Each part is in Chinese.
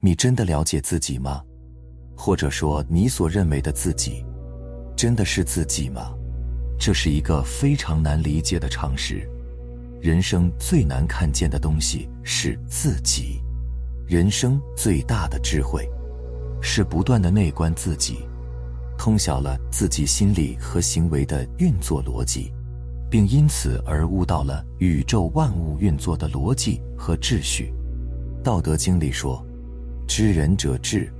你真的了解自己吗？或者说，你所认为的自己，真的是自己吗？这是一个非常难理解的常识。人生最难看见的东西是自己。人生最大的智慧，是不断的内观自己，通晓了自己心理和行为的运作逻辑，并因此而悟到了宇宙万物运作的逻辑和秩序。《道德经》里说。知人者智，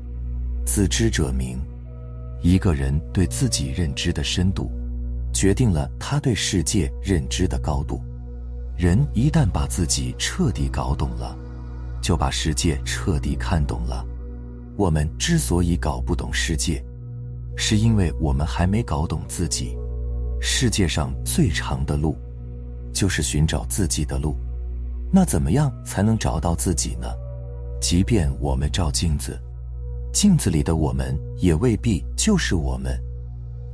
自知者明。一个人对自己认知的深度，决定了他对世界认知的高度。人一旦把自己彻底搞懂了，就把世界彻底看懂了。我们之所以搞不懂世界，是因为我们还没搞懂自己。世界上最长的路，就是寻找自己的路。那怎么样才能找到自己呢？即便我们照镜子，镜子里的我们也未必就是我们，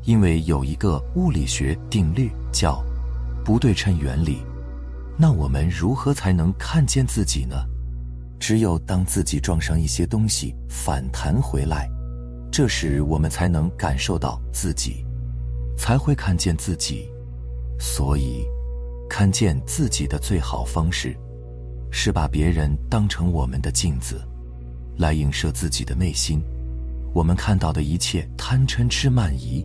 因为有一个物理学定律叫不对称原理。那我们如何才能看见自己呢？只有当自己撞上一些东西反弹回来，这时我们才能感受到自己，才会看见自己。所以，看见自己的最好方式。是把别人当成我们的镜子，来映射自己的内心。我们看到的一切贪嗔痴慢疑，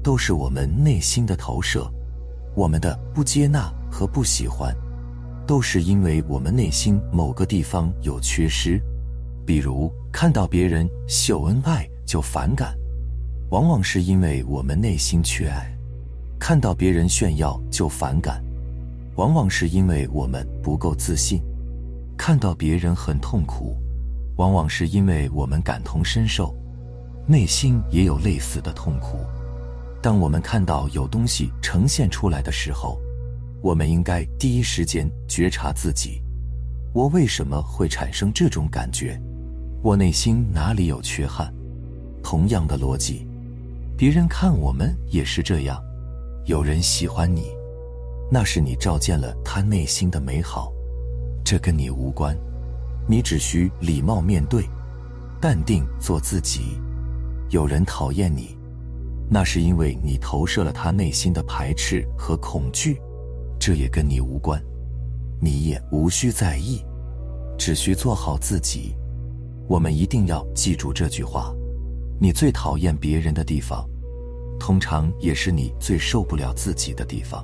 都是我们内心的投射。我们的不接纳和不喜欢，都是因为我们内心某个地方有缺失。比如看到别人秀恩爱就反感，往往是因为我们内心缺爱；看到别人炫耀就反感。往往是因为我们不够自信，看到别人很痛苦，往往是因为我们感同身受，内心也有类似的痛苦。当我们看到有东西呈现出来的时候，我们应该第一时间觉察自己：我为什么会产生这种感觉？我内心哪里有缺憾？同样的逻辑，别人看我们也是这样。有人喜欢你。那是你照见了他内心的美好，这跟你无关，你只需礼貌面对，淡定做自己。有人讨厌你，那是因为你投射了他内心的排斥和恐惧，这也跟你无关，你也无需在意，只需做好自己。我们一定要记住这句话：你最讨厌别人的地方，通常也是你最受不了自己的地方。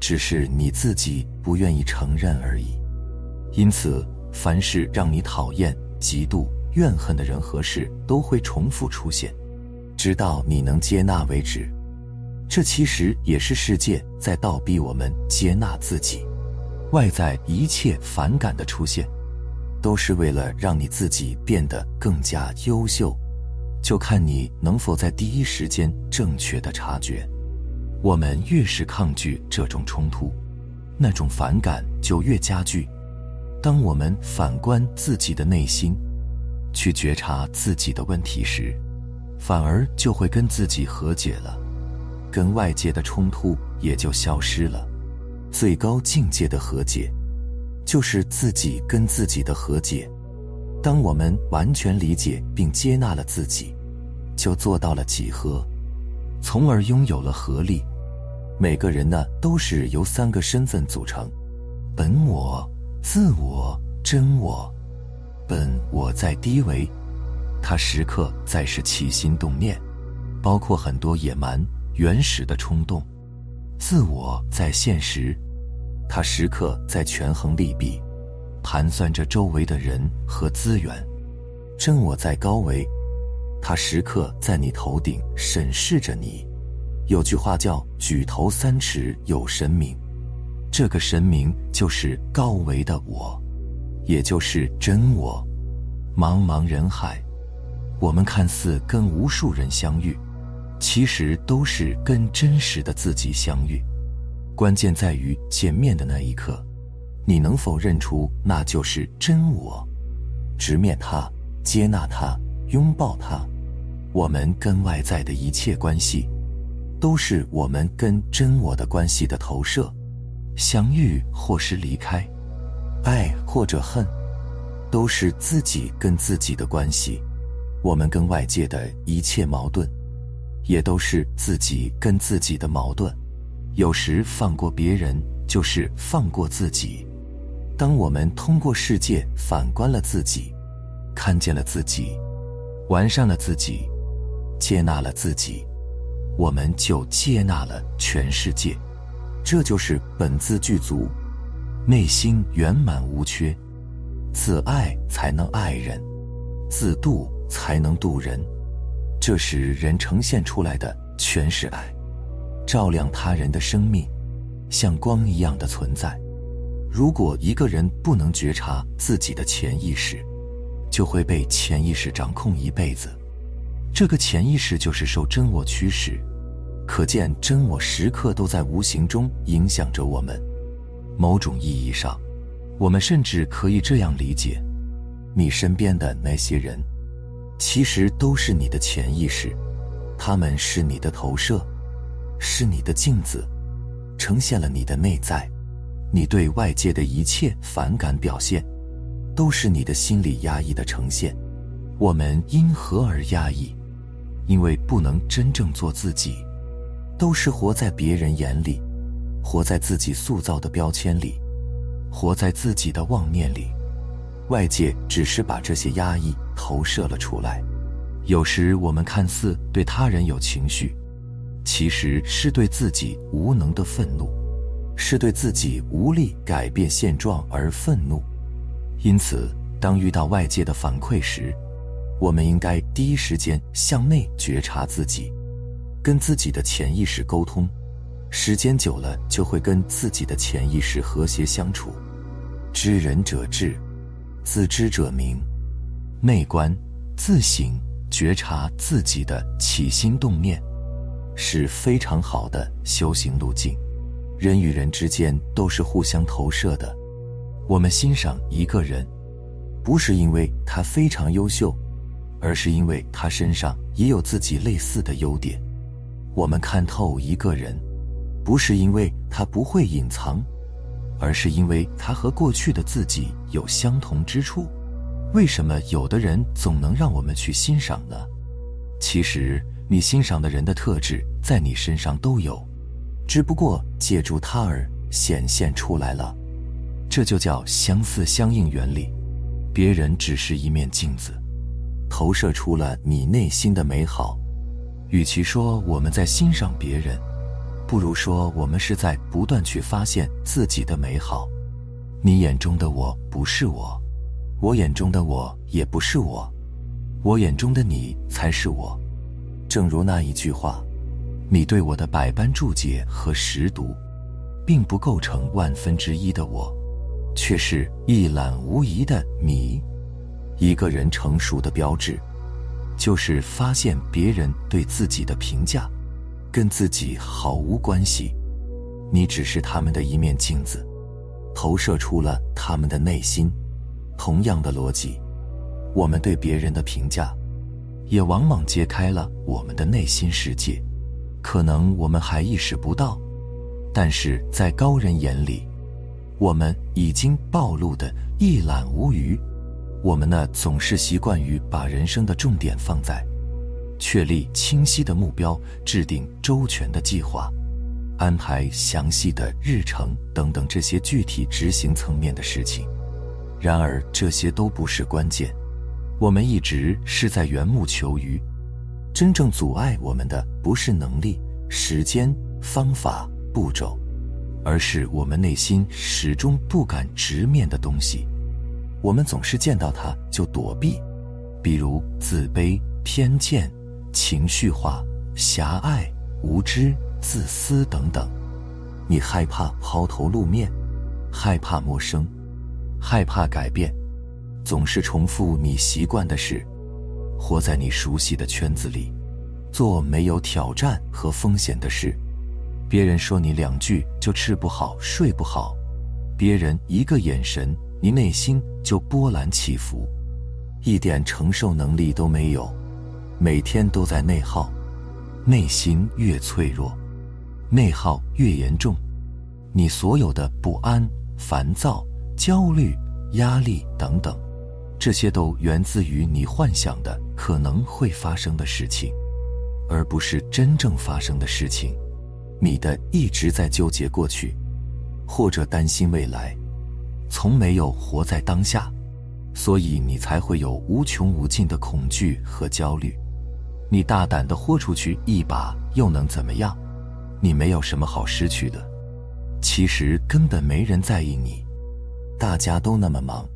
只是你自己不愿意承认而已，因此，凡是让你讨厌、嫉妒、怨恨的人和事，都会重复出现，直到你能接纳为止。这其实也是世界在倒逼我们接纳自己。外在一切反感的出现，都是为了让你自己变得更加优秀，就看你能否在第一时间正确的察觉。我们越是抗拒这种冲突，那种反感就越加剧。当我们反观自己的内心，去觉察自己的问题时，反而就会跟自己和解了，跟外界的冲突也就消失了。最高境界的和解，就是自己跟自己的和解。当我们完全理解并接纳了自己，就做到了几何。从而拥有了合力。每个人呢，都是由三个身份组成：本我、自我、真我。本我在低维，它时刻在是起心动念，包括很多野蛮、原始的冲动；自我在现实，它时刻在权衡利弊，盘算着周围的人和资源；真我在高维。他时刻在你头顶审视着你。有句话叫“举头三尺有神明”，这个神明就是高维的我，也就是真我。茫茫人海，我们看似跟无数人相遇，其实都是跟真实的自己相遇。关键在于见面的那一刻，你能否认出那就是真我，直面他，接纳他。拥抱他，我们跟外在的一切关系，都是我们跟真我的关系的投射。相遇或是离开，爱或者恨，都是自己跟自己的关系。我们跟外界的一切矛盾，也都是自己跟自己的矛盾。有时放过别人，就是放过自己。当我们通过世界反观了自己，看见了自己，完善了自己，接纳了自己，我们就接纳了全世界。这就是本自具足，内心圆满无缺。自爱才能爱人，自度才能度人。这时人呈现出来的全是爱，照亮他人的生命，像光一样的存在。如果一个人不能觉察自己的潜意识，就会被潜意识掌控一辈子。这个潜意识就是受真我驱使，可见真我时刻都在无形中影响着我们。某种意义上，我们甚至可以这样理解：你身边的那些人，其实都是你的潜意识，他们是你的投射，是你的镜子，呈现了你的内在。你对外界的一切反感表现，都是你的心理压抑的呈现。我们因何而压抑？因为不能真正做自己，都是活在别人眼里，活在自己塑造的标签里，活在自己的妄念里。外界只是把这些压抑投射了出来。有时我们看似对他人有情绪，其实是对自己无能的愤怒。是对自己无力改变现状而愤怒，因此，当遇到外界的反馈时，我们应该第一时间向内觉察自己，跟自己的潜意识沟通。时间久了，就会跟自己的潜意识和谐相处。知人者智，自知者明。内观、自省、觉察自己的起心动念，是非常好的修行路径。人与人之间都是互相投射的。我们欣赏一个人，不是因为他非常优秀，而是因为他身上也有自己类似的优点。我们看透一个人，不是因为他不会隐藏，而是因为他和过去的自己有相同之处。为什么有的人总能让我们去欣赏呢？其实，你欣赏的人的特质，在你身上都有。只不过借助他而显现出来了，这就叫相似相应原理。别人只是一面镜子，投射出了你内心的美好。与其说我们在欣赏别人，不如说我们是在不断去发现自己的美好。你眼中的我不是我，我眼中的我也不是我，我眼中的你才是我。正如那一句话。你对我的百般注解和识读，并不构成万分之一的我，却是一览无遗的你。一个人成熟的标志，就是发现别人对自己的评价，跟自己毫无关系。你只是他们的一面镜子，投射出了他们的内心。同样的逻辑，我们对别人的评价，也往往揭开了我们的内心世界。可能我们还意识不到，但是在高人眼里，我们已经暴露的一览无余。我们呢，总是习惯于把人生的重点放在确立清晰的目标、制定周全的计划、安排详细的日程等等这些具体执行层面的事情。然而，这些都不是关键。我们一直是在缘木求鱼。真正阻碍我们的不是能力、时间、方法、步骤，而是我们内心始终不敢直面的东西。我们总是见到它就躲避，比如自卑、偏见、情绪化、狭隘、无知、自私等等。你害怕抛头露面，害怕陌生，害怕改变，总是重复你习惯的事。活在你熟悉的圈子里，做没有挑战和风险的事。别人说你两句就吃不好睡不好，别人一个眼神，你内心就波澜起伏，一点承受能力都没有，每天都在内耗，内心越脆弱，内耗越严重，你所有的不安、烦躁、焦虑、压力等等。这些都源自于你幻想的可能会发生的事情，而不是真正发生的事情。你的一直在纠结过去，或者担心未来，从没有活在当下，所以你才会有无穷无尽的恐惧和焦虑。你大胆的豁出去一把，又能怎么样？你没有什么好失去的。其实根本没人在意你，大家都那么忙，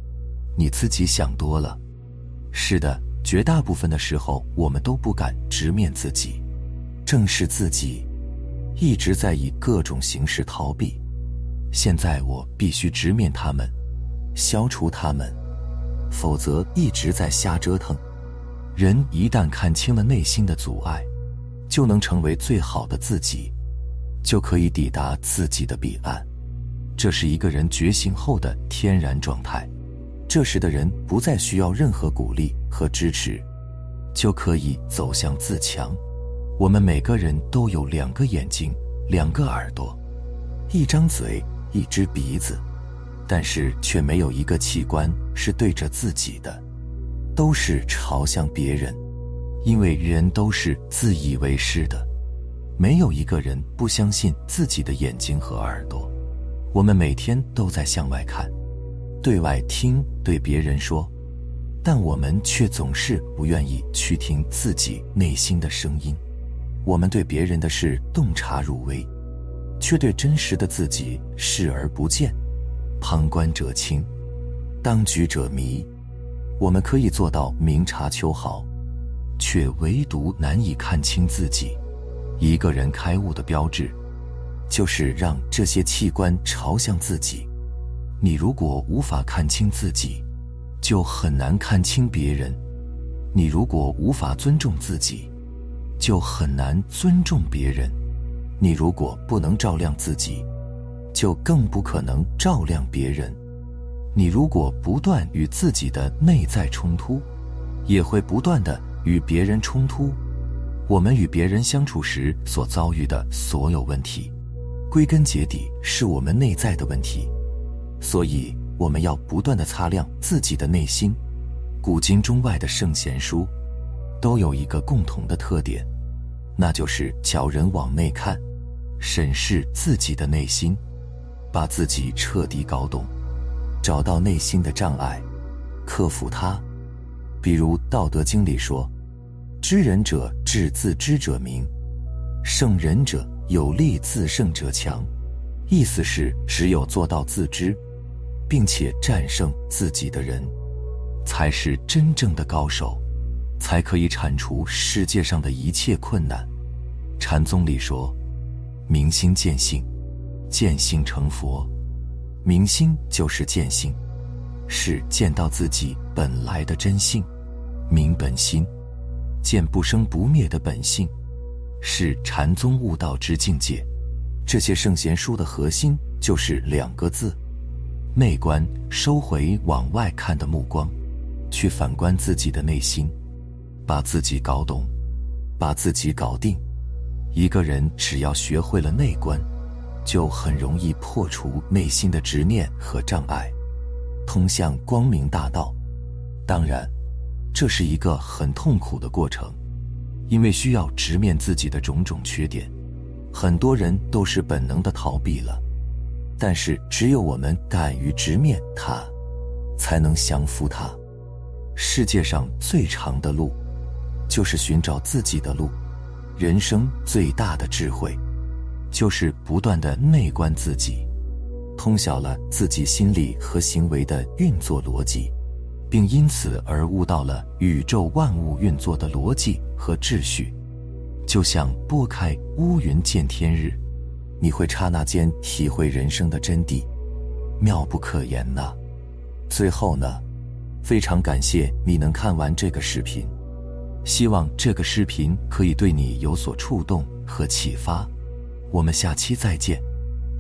你自己想多了。是的，绝大部分的时候，我们都不敢直面自己，正视自己，一直在以各种形式逃避。现在我必须直面他们，消除他们，否则一直在瞎折腾。人一旦看清了内心的阻碍，就能成为最好的自己。就可以抵达自己的彼岸，这是一个人觉醒后的天然状态。这时的人不再需要任何鼓励和支持，就可以走向自强。我们每个人都有两个眼睛、两个耳朵、一张嘴、一只鼻子，但是却没有一个器官是对着自己的，都是朝向别人，因为人都是自以为是的。没有一个人不相信自己的眼睛和耳朵。我们每天都在向外看，对外听，对别人说，但我们却总是不愿意去听自己内心的声音。我们对别人的事洞察入微，却对真实的自己视而不见。旁观者清，当局者迷。我们可以做到明察秋毫，却唯独难以看清自己。一个人开悟的标志，就是让这些器官朝向自己。你如果无法看清自己，就很难看清别人；你如果无法尊重自己，就很难尊重别人；你如果不能照亮自己，就更不可能照亮别人。你如果不断与自己的内在冲突，也会不断的与别人冲突。我们与别人相处时所遭遇的所有问题，归根结底是我们内在的问题，所以我们要不断的擦亮自己的内心。古今中外的圣贤书，都有一个共同的特点，那就是叫人往内看，审视自己的内心，把自己彻底搞懂，找到内心的障碍，克服它。比如《道德经》里说。知人者智自知者明，胜人者有力自胜者强。意思是，只有做到自知，并且战胜自己的人，才是真正的高手，才可以铲除世界上的一切困难。禅宗里说：“明心见性，见性成佛。”明心就是见性，是见到自己本来的真性，明本心。见不生不灭的本性，是禅宗悟道之境界。这些圣贤书的核心就是两个字：内观。收回往外看的目光，去反观自己的内心，把自己搞懂，把自己搞定。一个人只要学会了内观，就很容易破除内心的执念和障碍，通向光明大道。当然。这是一个很痛苦的过程，因为需要直面自己的种种缺点，很多人都是本能的逃避了。但是只有我们敢于直面它，才能降服它。世界上最长的路，就是寻找自己的路。人生最大的智慧，就是不断的内观自己，通晓了自己心理和行为的运作逻辑。并因此而悟到了宇宙万物运作的逻辑和秩序，就像拨开乌云见天日，你会刹那间体会人生的真谛，妙不可言呐。最后呢，非常感谢你能看完这个视频，希望这个视频可以对你有所触动和启发。我们下期再见。